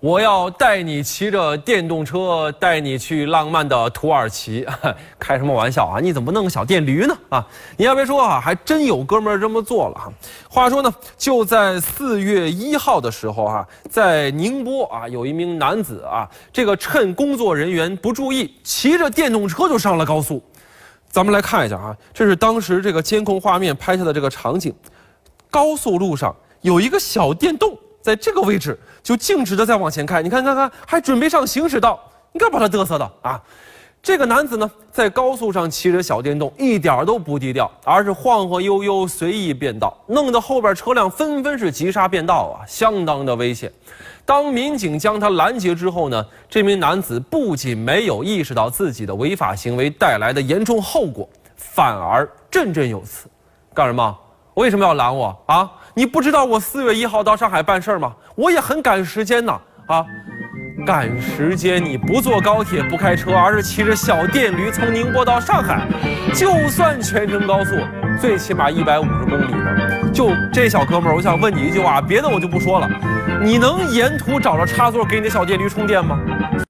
我要带你骑着电动车，带你去浪漫的土耳其。开什么玩笑啊？你怎么不弄个小电驴呢？啊，你要别说啊，还真有哥们儿这么做了哈。话说呢，就在四月一号的时候哈，在宁波啊，有一名男子啊，这个趁工作人员不注意，骑着电动车就上了高速。咱们来看一下啊，这是当时这个监控画面拍下的这个场景。高速路上有一个小电动，在这个位置就径直的在往前开，你看看看，还准备上行驶道，你看把他嘚瑟的啊！这个男子呢，在高速上骑着小电动，一点都不低调，而是晃晃悠悠随意变道，弄得后边车辆纷纷是急刹变道啊，相当的危险。当民警将他拦截之后呢，这名男子不仅没有意识到自己的违法行为带来的严重后果，反而振振有词，干什么？为什么要拦我啊？你不知道我四月一号到上海办事儿吗？我也很赶时间呐！啊，赶时间！你不坐高铁不开车，而是骑着小电驴从宁波到上海，就算全程高速，最起码一百五十公里呢。就这小哥们儿，我想问你一句话，别的我就不说了，你能沿途找着插座给你的小电驴充电吗？